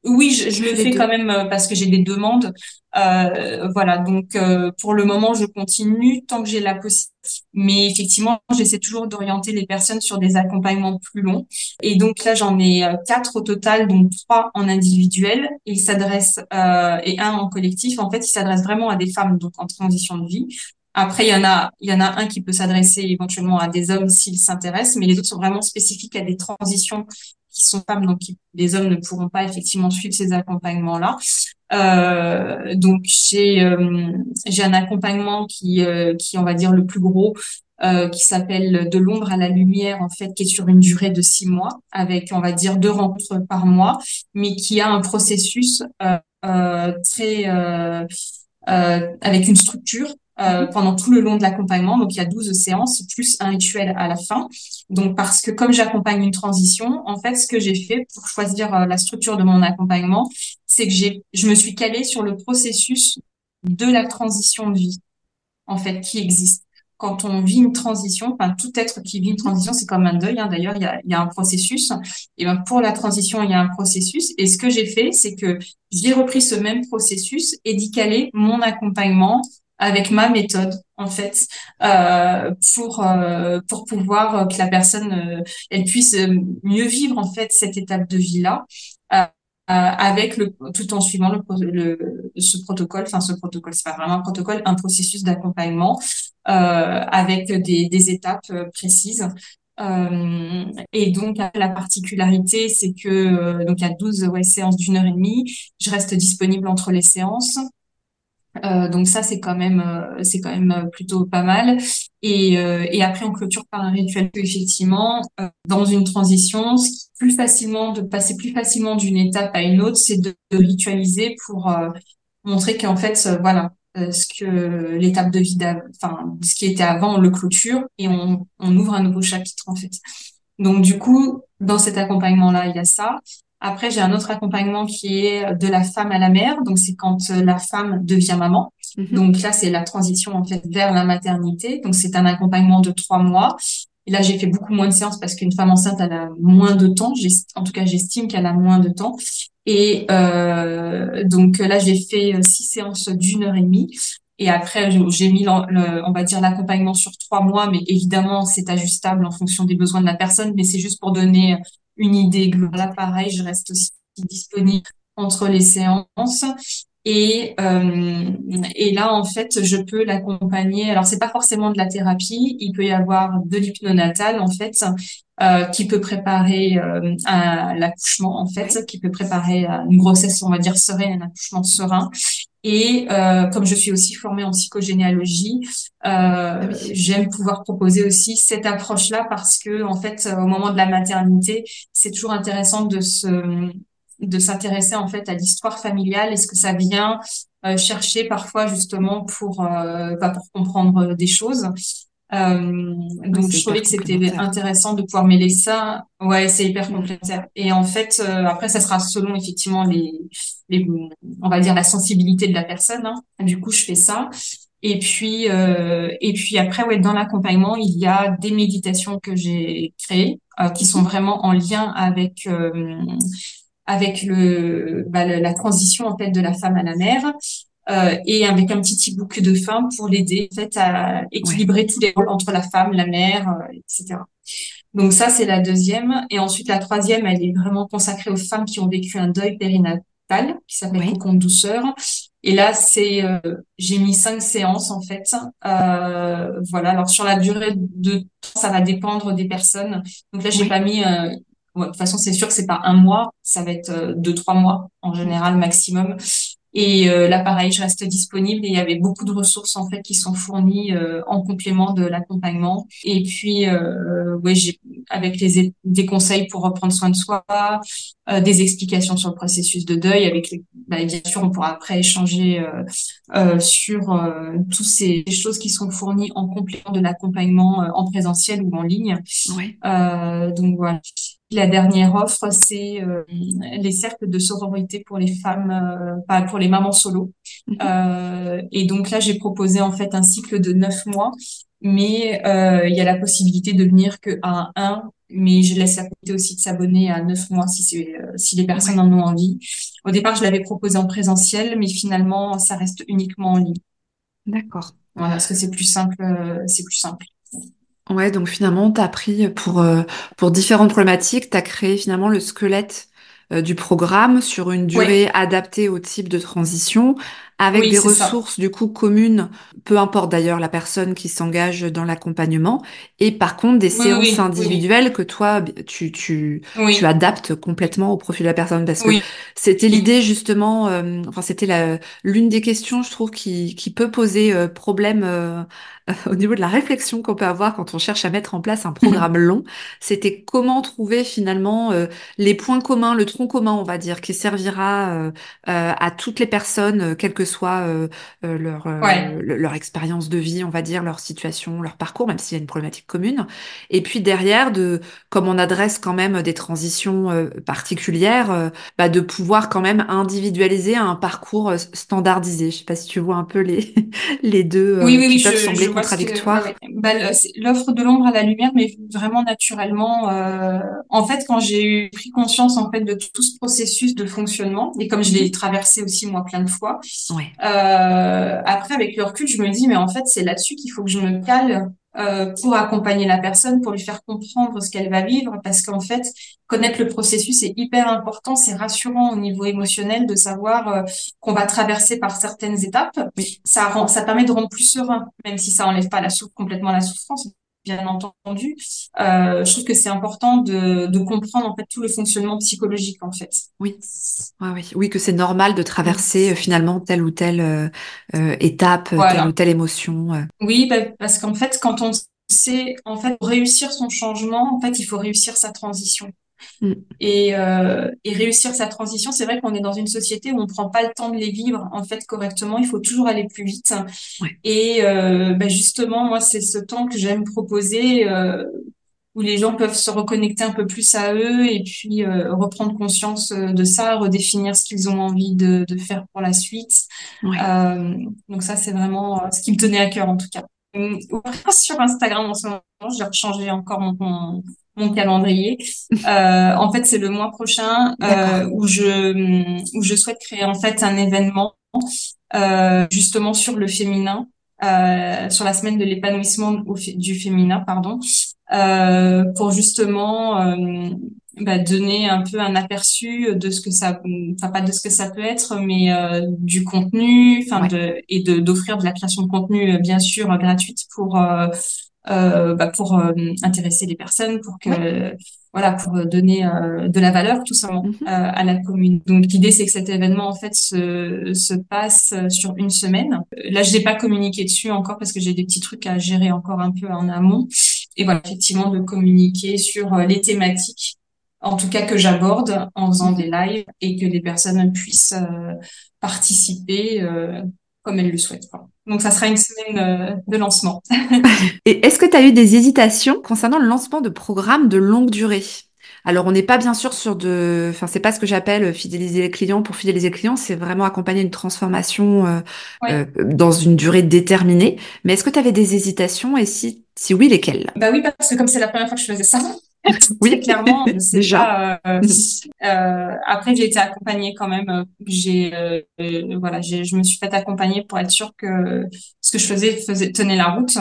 oui, je, je le fais quand même parce que j'ai des demandes. Euh, voilà, donc pour le moment, je continue tant que j'ai la possibilité mais effectivement, j'essaie toujours d'orienter les personnes sur des accompagnements plus longs. Et donc là, j'en ai euh, quatre au total, donc trois en individuel. Et il s'adresse euh, et un en collectif. En fait, il s'adresse vraiment à des femmes donc en transition de vie. Après, il y en a, il y en a un qui peut s'adresser éventuellement à des hommes s'ils s'intéressent, mais les autres sont vraiment spécifiques à des transitions qui sont femmes, donc les hommes ne pourront pas effectivement suivre ces accompagnements-là. Euh, donc j'ai euh, j'ai un accompagnement qui euh, qui on va dire le plus gros euh, qui s'appelle de l'ombre à la lumière en fait qui est sur une durée de six mois avec on va dire deux rencontres par mois mais qui a un processus très avec une structure euh, mhm. pendant tout le long de l'accompagnement. Donc, il y a 12 séances plus un rituel à la fin. Donc, parce que comme j'accompagne une transition, en fait, ce que j'ai fait pour choisir euh, la structure de mon accompagnement, c'est que j'ai, je me suis calée sur le processus de la transition de vie, en fait, qui existe. Quand on vit une transition, enfin, tout être qui vit une transition, c'est comme un deuil. Hein. D'ailleurs, il y a, y a un processus. Et ben, pour la transition, il y a un processus. Et ce que j'ai fait, c'est que j'ai repris ce même processus et d'y caler mon accompagnement avec ma méthode en fait euh, pour euh, pour pouvoir euh, que la personne euh, elle puisse mieux vivre en fait cette étape de vie là avec le tout en suivant le, le ce protocole enfin ce protocole c'est pas vraiment un protocole un processus d'accompagnement avec des, des étapes précises euh, et donc, la particularité, c'est que donc il y a 12 ouais, séances d'une heure et demie. Je reste disponible entre les séances. Euh, donc ça c'est quand même euh, c'est quand même euh, plutôt pas mal. Et, et après on clôture par un rituel effectivement dans une transition plus facilement de passer plus facilement d'une étape à une autre c'est de, ritualiser pour montrer qu'en fait voilà ce que l'étape de vie enfin ce qui était avant on le clôture et on, on ouvre un nouveau chapitre en fait. Donc du coup dans cet accompagnement là il y a ça après, j'ai un autre accompagnement qui est de la femme à la mère. Donc, c'est quand euh, la femme devient maman. Mhm. Donc là, c'est la transition en fait vers la maternité. Donc, c'est un accompagnement de trois mois. Et là, j'ai fait beaucoup moins de séances parce qu'une femme enceinte, elle a moins de temps. En tout cas, j'estime qu'elle a moins de temps. Et euh, donc là, j'ai fait euh, six séances d'une heure et demie. Et après, j'ai mis, on va dire, l'accompagnement sur trois mois, mais évidemment, c'est ajustable en fonction des besoins de la personne. Mais c'est juste pour donner une idée globale. Là, pareil, je reste aussi disponible entre les séances. Et, euh, et là, en fait, je peux l'accompagner. Alors, c'est pas forcément de la thérapie. Il peut y avoir de l'hypnonatal, en fait, euh, qui peut préparer euh, à l'accouchement, en fait, qui peut préparer à une grossesse, on va dire sereine, un accouchement serein. Et euh, comme je suis aussi formée en psychogénéalogie, euh, ah j'aime pouvoir proposer aussi cette approche-là parce que, en fait, au moment de la maternité, c'est toujours intéressant de se de s'intéresser en fait à l'histoire familiale. Est-ce que ça vient euh, chercher parfois justement pour euh, bah, pour comprendre des choses. Euh, donc je trouvais que c'était intéressant de pouvoir mêler ça. Ouais c'est hyper mm. complémentaire. Et en fait euh, après ça sera selon effectivement les, les on va dire la sensibilité de la personne hein. du coup je fais ça. Et puis euh, et puis après ouais dans l'accompagnement il y a des méditations que j'ai créées qui sont vraiment en lien avec avec le, bah, la transition en fait de la femme à la mère euh, et avec un petit e-book de femme pour l'aider en fait à équilibrer tous les rôles entre la femme, la mère, euh, etc. Donc ça c'est la deuxième. Et ensuite la troisième elle est vraiment consacrée aux femmes qui ont vécu un deuil périnatal qui s'appelle oui. Cocon douceur. Et là c'est euh, j'ai mis cinq séances en fait. Euh, voilà. Alors sur la durée de temps ça va dépendre des personnes. Donc là j'ai pas mis euh, de toute façon, c'est sûr que c'est pas un mois, ça va être euh, deux, trois mois en général maximum. Et euh, là, pareil, je reste disponible et il y avait beaucoup de ressources en fait qui sont fournies euh, en complément de l'accompagnement. Et puis, euh, ouais, j'ai avec les des conseils pour reprendre soin de soi, euh, des explications sur le processus de deuil. Avec les, bah, bien sûr, on pourra après échanger sur toutes ces choses qui sont fournies en complément de l'accompagnement en présentiel ou en ligne. Ouais. donc voilà. La dernière offre, c'est euh, les cercles de sororité pour les femmes, euh, pas pour les mamans solo. Mhm. Euh, et donc là, j'ai proposé en fait un cycle de neuf mois, mais il y a la possibilité de venir que à un, mais je laisse la possibilité aussi de s'abonner à neuf mois si c'est si les personnes en ont envie. Au départ, je l'avais proposé en présentiel, mais finalement, ça reste uniquement en ligne. D'accord. Voilà, parce que c'est plus simple, c'est plus simple. Ouais, donc finalement, tu as pris pour, euh, pour différentes problématiques, tu as créé finalement le squelette euh, du programme sur une durée adaptée au type de transition, avec des ressources du coup communes, peu importe d'ailleurs la personne qui s'engage dans l'accompagnement, et par contre des séances individuelles que toi tu tu tu adaptes complètement au profil de la personne. Parce que c'était l'idée justement, euh, enfin c'était la l'une des questions je trouve qui qui peut poser euh, problème euh, au niveau de la réflexion qu'on peut avoir quand on cherche à mettre en place un programme long, c'était comment trouver finalement les points communs, le tronc commun on va dire, qui servira à toutes les personnes, quelles que soit euh, euh, leur, euh, leur expérience de vie, on va dire, leur situation, leur parcours, même s'il y a une problématique commune. Et puis derrière, de, comme on adresse quand même des transitions particulières, bah, de pouvoir quand même individualiser un parcours standardisé. Je sais pas si tu vois un peu les, les deux oui, oui, qui peuvent sembler contradictoires. Bah, l'offre de l'ombre à la lumière, mais vraiment naturellement. en fait, quand j'ai eu pris conscience en fait de tout ce processus de fonctionnement, et comme je l'ai traversé aussi moi plein de fois, Ouais. Euh, après, avec le recul, je me dis, mais en fait, c'est là-dessus qu'il faut que je me cale euh, pour accompagner la personne, pour lui faire comprendre ce qu'elle va vivre, parce qu'en fait, connaître le processus est hyper important, c'est rassurant au niveau émotionnel de savoir euh, qu'on va traverser par certaines étapes. Ça rend, ça permet de rendre plus serein, même si ça enlève pas la souffre complètement la souffrance bien entendu. Euh, je trouve que c'est important de, de, comprendre en fait tout le fonctionnement psychologique en fait. Oui, oui, oui, que c'est normal de traverser euh, finalement telle ou telle euh, euh étape, telle ou telle émotion. Euh. Oui, bah, parce qu'en fait, quand on sait en fait réussir son changement, en fait, il faut réussir sa transition. Mm. Et, euh, et, réussir sa transition, c'est vrai qu'on est dans une société où on prend pas le temps de les vivre en fait correctement. Il faut toujours aller plus vite. Et euh, bah justement, moi, c'est ce temps que j'aime proposer euh, où les gens peuvent se reconnecter un peu plus à eux et puis reprendre conscience de ça, redéfinir ce qu'ils ont envie de, de, faire pour la suite. Donc ça, c'est vraiment ce qui me tenait à cœur en tout cas. sur Instagram en ce moment. J'ai rechangé encore mon, mon, calendrier. Euh, en fait, c'est le mois prochain euh, où je où je souhaite créer en fait un événement euh, justement sur le féminin, euh, sur la semaine de l'épanouissement du féminin, pardon, euh, pour justement euh, bah, donner un peu un aperçu de ce que ça, enfin pas de ce que ça peut être, mais euh, du contenu, enfin de et de d'offrir de la création de contenu bien sûr gratuite pour euh, euh, bah, pour intéresser les personnes, pour que voilà pour donner de la valeur tout simplement mm-hmm. à la commune. Donc l'idée c'est que cet événement en fait se se passe sur une semaine. Là je n'ai pas communiqué dessus encore parce que j'ai des petits trucs à gérer encore un peu en amont. Et voilà effectivement de communiquer sur les thématiques en tout cas que j'aborde en faisant des lives et que les personnes puissent euh, participer euh, comme elles le souhaitent. Donc ça sera une semaine euh, de lancement. et est-ce que tu as eu des hésitations concernant le lancement de programmes de longue durée? Alors, on n'est pas bien sûr sur de, enfin, c'est pas ce que j'appelle fidéliser les clients pour fidéliser les clients, c'est vraiment accompagner une transformation dans une durée déterminée. Mais est-ce que tu avais des hésitations et si, si oui, lesquelles? Bah oui, parce que comme c'est la première fois que je faisais ça, oui, clairement. Déjà. euh, euh, après, j'ai été accompagnée quand même. Euh, j'ai, euh, voilà, j'ai, je me suis fait accompagner pour être sûre que ce que je faisais faisait tenait la route.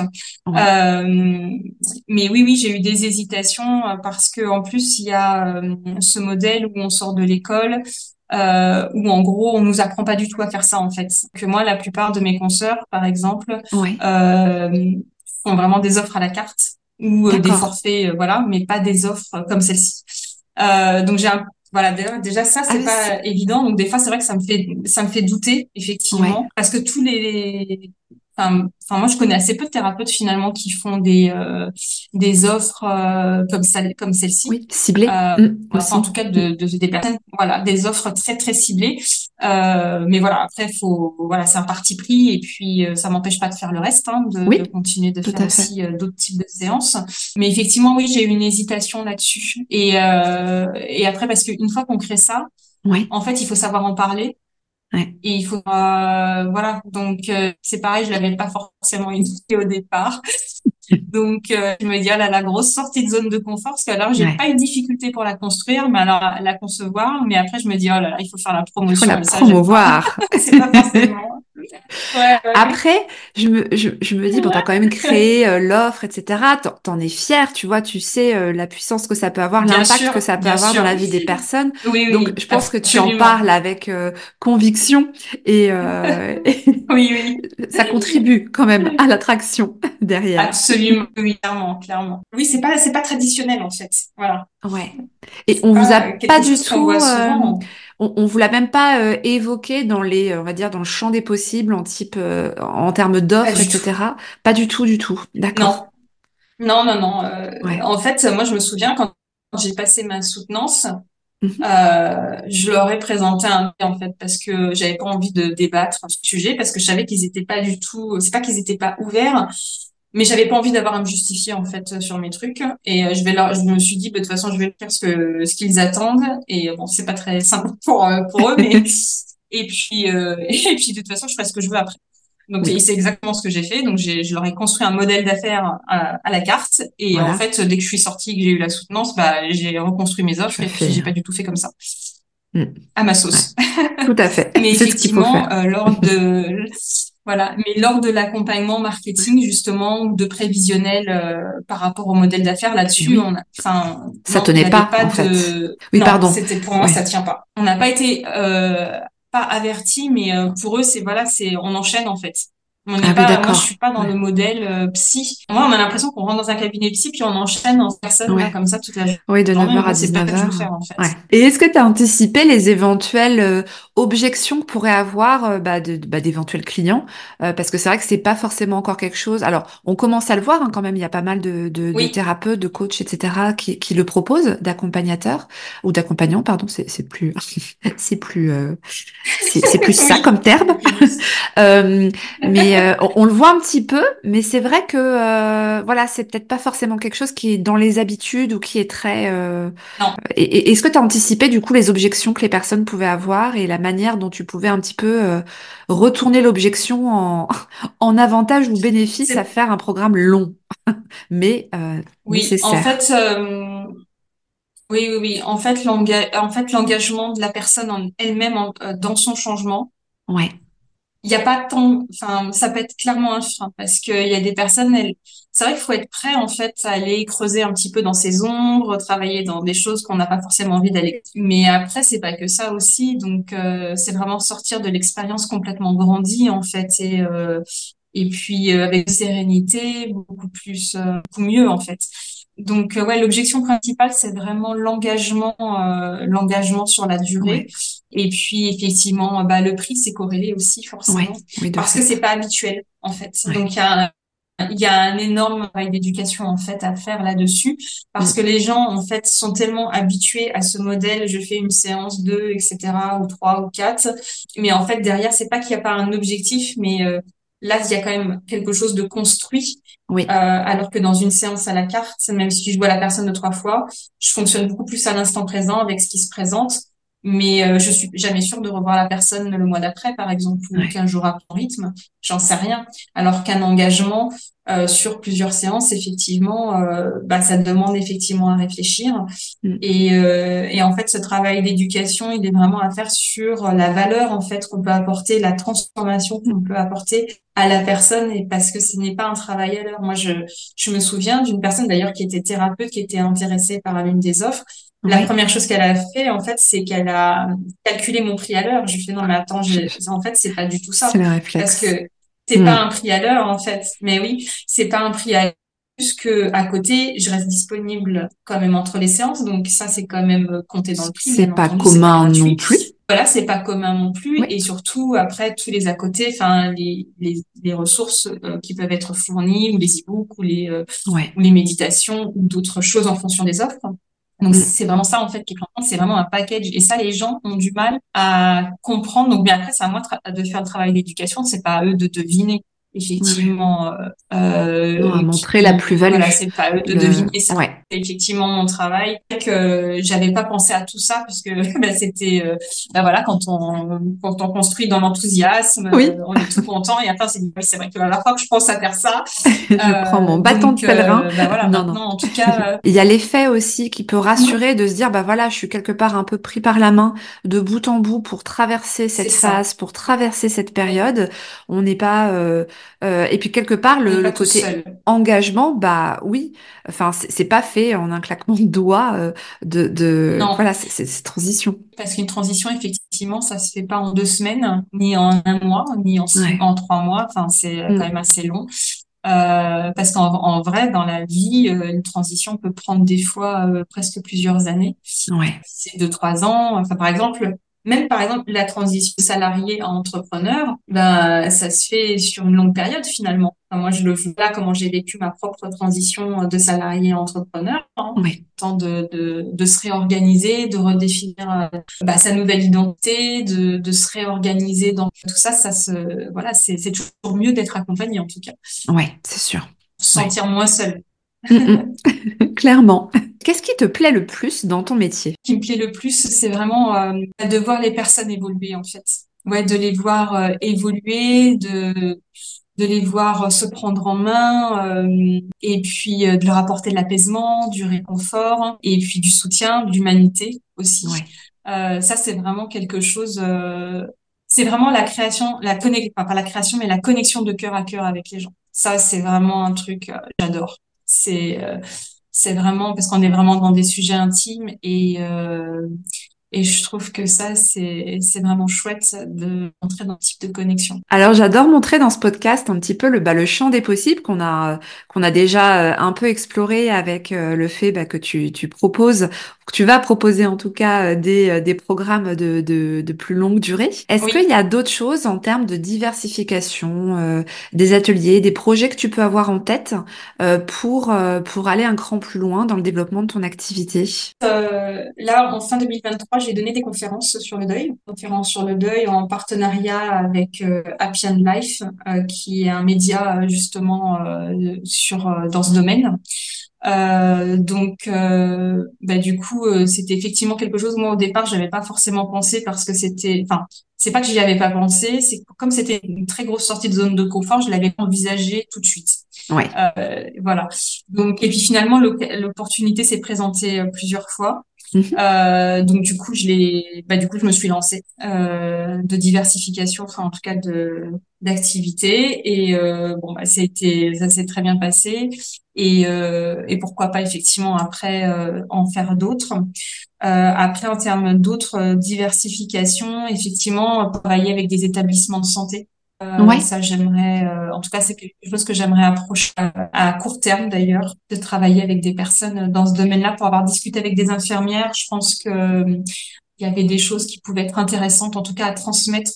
mais oui, oui, j'ai eu des hésitations parce que en plus, il y a ce modèle où on sort de l'école. Euh, où en gros on nous apprend pas du tout à faire ça en fait. Que moi, la plupart de mes consoeurs, par exemple, euh, font vraiment des offres à la carte ou euh, des forfaits, euh, voilà, mais pas des offres comme celle-ci. Euh, donc j'ai un voilà déjà ça c'est ah pas évident. Donc des fois c'est vrai que ça me fait ça me fait douter effectivement. Parce que tous les Enfin, moi, je connais assez peu de thérapeutes finalement qui font des euh, des offres euh, comme ça, comme celle-ci. Oui, ciblées. Euh, mmh, en tout cas, de, de, des personnes, voilà, des offres très très ciblées. Euh, mais voilà, après, faut, voilà, c'est un parti pris et puis euh, ça m'empêche pas de faire le reste, hein, de, de, continuer de faire aussi d'autres types de séances. Mais effectivement, oui, j'ai eu une hésitation là-dessus. Et et après, parce qu'une fois qu'on crée ça, oui. en fait, il faut savoir en parler. Ouais. Et il faut, euh, voilà. Donc euh, c'est pareil, je l'avais pas forcément initié au départ. Donc euh, je me dis ah là la grosse sortie de zone de confort parce que alors j'ai pas eu de difficulté pour la construire, mais alors la concevoir. Mais après je me dis oh là là, il faut faire la promotion. Il faut la promouvoir. c'est pas forcément. Après, je me, je, je me dis, bon, t'as quand même créé euh, l'offre, etc. T'en es fier, tu vois, tu sais euh, la puissance que ça peut avoir, l'impact que ça peut avoir dans la vie des personnes. Oui, Donc, je pense que tu en parles avec euh, conviction et, oui, oui. ça contribue quand même à l'attraction derrière. Absolument, oui, clairement, clairement. Oui, c'est pas, c'est pas traditionnel en fait. Voilà. Ouais. Et on vous a pas du tout on, on vous l'a même pas euh, évoqué dans les, on va dire, dans le champ des possibles en type, euh, en termes d'offres, etc. Pas du tout, du tout. D'accord. Non, non, non. non. Euh, en fait, moi, je me souviens quand j'ai passé ma soutenance, mhm. je leur ai présenté un en fait parce que j'avais pas envie de débattre sur ce sujet parce que je savais qu'ils étaient pas du tout. C'est pas qu'ils étaient pas ouverts, mais j'avais pas envie d'avoir à me justifier en fait sur mes trucs. Et euh, je vais leur je me suis dit bah, de toute façon je vais faire ce que ce qu'ils attendent. Et bon c'est pas très simple pour euh, pour eux mais et puis euh, et puis de toute façon je ferai ce que je veux après. Donc c'est exactement ce que j'ai fait. Donc j'ai je leur ai construit un modèle d'affaires à, à, la carte. Et en fait dès que je suis sortie que j'ai eu la soutenance bah j'ai reconstruit mes offres et puis j'ai pas du tout fait comme ça. Mm. à ma sauce. Tout à fait. Mais effectivement lors de voilà, mais lors de l'accompagnement marketing justement ou de prévisionnel euh, par rapport au modèle d'affaires là-dessus, on enfin, ça tenait pas, en fait. Oui, pardon. C'était pour moi, ça tient pas. On n'a pas été euh, pas averti, mais euh, pour eux, c'est voilà, c'est on enchaîne en fait. On ah pas, moi, je suis pas dans le modèle euh, psy. Moi, on a l'impression qu'on rentre dans un cabinet psy puis on enchaîne en personne comme ça toute la journée. Oui, de 9h à 19h. en fait. Et est-ce que tu as anticipé les éventuelles euh, objections que pourraient avoir euh, bah, bah, d'éventuels clients? Parce que c'est vrai que c'est pas forcément encore quelque chose. Alors, on commence à le voir hein, quand même. Il y a pas mal de, de, de thérapeutes, de coachs, etc. qui, qui le proposent, d'accompagnateurs ou d'accompagnants, pardon. C'est plus, c'est plus, c'est plus ça comme terme. mais Mais euh, on, le voit un petit peu, mais c'est vrai que euh, voilà, c'est peut-être pas forcément quelque chose qui est dans les habitudes ou qui est très. Euh, non. Et, est-ce que tu as anticipé du coup les objections que les personnes pouvaient avoir et la manière dont tu pouvais un petit peu retourner l'objection en, en avantage ou bénéfice à faire un programme long, mais oui, nécessaire? En fait, oui, oui, oui. En fait, en fait, l'engagement de la personne en elle-même dans son changement. Ouais il n'y a pas tant, enfin, ça peut être clairement un frein parce qu'il y a des personnes, elles, c'est vrai qu'il faut être prêt en fait à aller creuser un petit peu dans ses ombres, travailler dans des choses qu'on n'a pas forcément envie d'aller. Mais après, c'est pas que ça aussi, donc euh, c'est vraiment sortir de l'expérience complètement grandie en fait et euh, et puis euh, avec sérénité, beaucoup plus, beaucoup mieux en fait. Donc euh, ouais, l'objection principale c'est vraiment l'engagement, euh, l'engagement sur la durée. Et puis effectivement, bah le prix c'est corrélé aussi forcément. Parce que c'est pas habituel en fait. Donc il y a il y a un énorme travail d'éducation en fait à faire là-dessus. Parce mm. que les gens en fait sont tellement habitués à ce modèle je fais une séance deux etc ou trois ou quatre. Mais en fait derrière c'est pas qu'il n'y a pas un objectif mais euh, là il y a quand même quelque chose de construit oui. Euh, alors que dans une séance à la carte, même si je vois la personne deux trois fois, je fonctionne beaucoup plus à l'instant présent avec ce qui se présente. Mais euh, je suis jamais sûre de revoir la personne le mois d'après, par exemple, ou qu'un jour à ton rythme. J'en sais rien. Alors qu'un engagement euh, sur plusieurs séances, effectivement, euh, bah, ça demande effectivement à réfléchir. Mm. Et, euh, et en fait, ce travail d'éducation, il est vraiment à faire sur la valeur en fait qu'on peut apporter, la transformation qu'on peut apporter à la personne, et parce que ce n'est pas un travail à l'heure. Moi, je, je me souviens d'une personne d'ailleurs qui était thérapeute, qui était intéressée par l'une des offres. La première chose qu'elle a fait, en fait, c'est qu'elle a calculé mon prix à l'heure. Je lui fais non, mais attends, en fait, c'est pas du tout ça. C'est le réflexe. Parce que c'est pas hmm. un prix à l'heure en fait. Mais oui, c'est pas un prix à l'heure que à côté, je reste disponible quand même entre les séances, donc ça c'est quand même compté dans le prix. C'est pas commun non plus. Voilà, c'est pas commun non plus, et surtout après tous les à côté, enfin les, les, les ressources euh, qui peuvent être fournies ou les e-books ou les euh, ou les méditations ou d'autres choses en fonction des offres. Donc, mm. c'est vraiment ça, en fait, qui est c'est vraiment un package. Et ça, les gens ont du mal à comprendre. Donc, bien après, c'est à moi de faire le travail d'éducation. C'est pas à eux de deviner effectivement euh, montrer la plus-value. Voilà, c'est pas eux de deviner ça. Ouais. Effectivement, mon travail que j'avais pas pensé à tout ça puisque bah, c'était euh, bah, voilà quand on quand on construit dans l'enthousiasme, oui. Euh, on est tout content et après c'est c'est vrai que à la fois que je pense à faire ça, je prends mon bâton de pèlerin. bah, voilà, non, non. en tout cas, il y a l'effet aussi qui peut rassurer de se dire bah voilà, je suis quelque part un peu pris par la main de bout en bout pour traverser cette phase, pour traverser cette période. On n'est pas euh, et puis quelque part, le, côté engagement, bah oui, enfin c'est pas fait en un claquement de doigts euh, de, de voilà, c'est transition. Parce qu'une transition, effectivement, ça se fait pas en deux semaines, ni en un mois, ni en, en trois mois. Enfin, c'est mm. quand même assez long. Euh, parce qu'en en vrai, dans la vie, euh, une transition peut prendre des fois euh, presque plusieurs années. Ouais. C'est deux, trois ans. Enfin, par exemple, même par exemple la transition salarié à entrepreneur, ben ça se fait sur une longue période finalement. moi je le vois comment j'ai vécu ma propre transition de salarié à entrepreneur, hein. oui. temps de, de, de, se réorganiser, de redéfinir euh, bah, sa nouvelle identité, de, de se réorganiser dans tout ça, ça se voilà c'est c'est toujours mieux d'être accompagné en tout cas. Ouais, c'est sûr. Se sentir moins seul. Mm, mm. Clairement. Qu'est-ce qui te plaît le plus dans ton métier? Ce qui me plaît le plus, c'est vraiment euh, de voir les personnes évoluer en fait. Ouais, de les voir euh, évoluer, de de les voir euh, se prendre en main et puis de leur apporter de l'apaisement, du réconfort et puis du soutien, de l'humanité aussi. Ouais. ça, c'est vraiment quelque chose. c'est vraiment la création, la connexion, enfin, pas la création, mais la connexion de cœur à cœur avec les gens. Ça, c'est vraiment un truc j'adore. C'est c'est vraiment parce qu'on est vraiment dans des sujets intimes et euh, et je trouve que ça, c'est, c'est vraiment chouette de montrer dans ce type de connexion. Alors, j'adore montrer dans ce podcast un petit peu le, bah, le champ des possibles qu'on a, qu'on a déjà euh, un peu exploré avec euh, le fait bah, que tu, tu proposes, que tu vas proposer en tout cas euh, des, des programmes de, de, de plus longue durée. Est-ce qu'il y a d'autres choses en termes de diversification, des ateliers, des projets que tu peux avoir en tête pour, pour aller un cran plus loin dans le développement de ton activité? Euh, Là, en fin 2023, j'ai donné des conférences sur le deuil, conférences sur le deuil en partenariat avec euh, Happy and Life, euh, qui est un média justement sur dans ce domaine. Euh, donc, euh, bah, du coup, euh, c'était effectivement quelque chose. Moi, au départ, j'avais pas forcément pensé parce que c'était, enfin, c'est pas que j'y avais pas pensé, c'est comme c'était une très grosse sortie de zone de confort, je l'avais envisagé tout de suite. Ouais. Euh, voilà. Donc, et puis finalement, l'opportunité s'est présentée plusieurs fois. Mhm. Euh, donc du coup, je l'ai, bah du coup, je me suis lancée euh, de diversification, enfin en tout cas de d'activité et euh, bon, bah, ça ça s'est très bien passé et et pourquoi pas effectivement après en faire d'autres. Euh, après, en termes d'autres diversifications, effectivement, travailler avec des établissements de santé. Euh, ouais. Ça, j'aimerais, euh, en tout cas, c'est quelque chose que j'aimerais approcher à, court terme d'ailleurs, de travailler avec des personnes dans ce domaine-là pour avoir discuté avec des infirmières. Je pense que euh, il y avait des choses qui pouvaient être intéressantes, en tout cas à transmettre.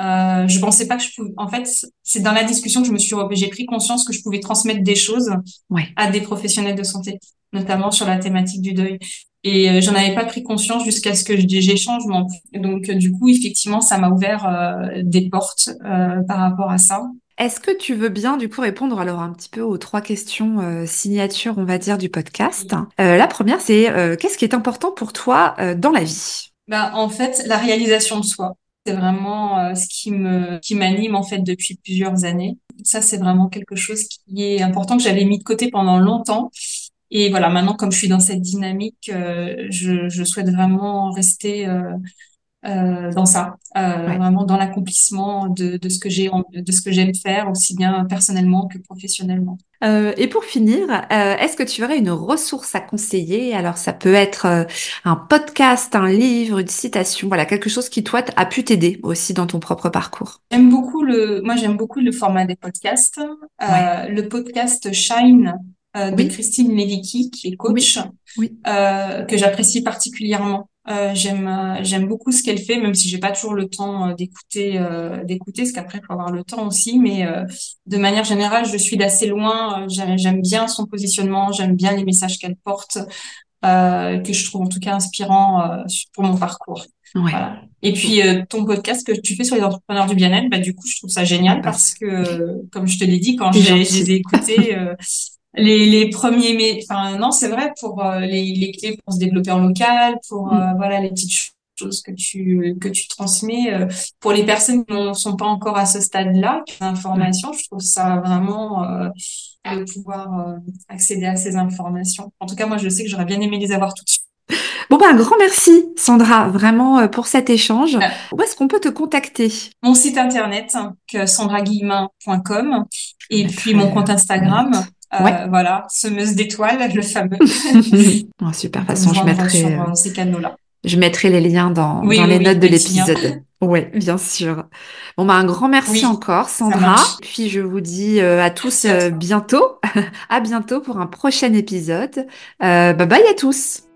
Euh, je pensais pas que je pouvais. En fait, c'est dans la discussion que je me suis, j'ai pris conscience que je pouvais transmettre des choses ouais. à des professionnels de santé, notamment sur la thématique du deuil. Et euh, j'en avais pas pris conscience jusqu'à ce que j'échange. Donc, euh, du coup, effectivement, ça m'a ouvert euh, des portes par rapport à ça. Est-ce que tu veux bien du coup répondre alors un petit peu aux trois questions signatures, on va dire, du podcast? La première, c'est qu'est-ce qui est important pour toi dans la vie? Bah, En fait, la réalisation de soi. C'est vraiment ce qui me qui m'anime en fait depuis plusieurs années. Ça, c'est vraiment quelque chose qui est important que j'avais mis de côté pendant longtemps et voilà, maintenant, comme je suis dans cette dynamique, euh, je, je, souhaite vraiment rester euh, euh, dans ça, vraiment dans l'accomplissement de, de, ce que j'ai, de ce que j'aime faire, aussi bien personnellement que professionnellement. Et pour finir, est-ce que tu aurais une ressource à conseiller? Alors, ça peut être un podcast, un livre, une citation, voilà, quelque chose qui toi a pu t'aider aussi dans ton propre parcours? J'aime beaucoup le, moi j'aime beaucoup le format des podcasts. Le podcast Shine euh, de Christine Levicki, qui est coach, euh, que j'apprécie particulièrement. Euh, j'aime euh, j'aime beaucoup ce qu'elle fait, même si j'ai pas toujours le temps euh, d'écouter d'écouter, parce qu'après il faut avoir le temps aussi. Mais de manière générale, je suis d'assez loin. j'aime bien son positionnement, j'aime bien les messages qu'elle porte, que je trouve en tout cas inspirant pour mon parcours. Voilà. Et puis ton podcast que tu fais sur les entrepreneurs du bien-être, bah du coup je trouve ça génial parce que comme je te l'ai dit quand je les ai écoutés, les, les premiers mais enfin non c'est vrai pour euh, les, les clés pour se développer en local pour euh, mm. voilà les petites choses que tu que tu transmets euh, pour les personnes qui ne sont pas encore à ce stade-là d'information je trouve ça vraiment de pouvoir accéder à ces informations. En tout cas moi je sais que j'aurais bien aimé les avoir tout de suite Bon ben un grand merci Sandra vraiment pour cet échange. Où est-ce qu'on peut te contacter? Mon site internet sandraguillemin.com et puis mon compte Instagram euh, voilà, semeuse d'étoiles, le fameux. oh, super façon, je mettrai sur euh, ces canaux-là. Je mettrai les liens dans, dans les notes de l'épisode. Oui, bien sûr. Bon, bah, un grand merci encore, Sandra. Puis je vous dis euh, à tous bientôt. à bientôt pour un prochain épisode. bye bye à tous.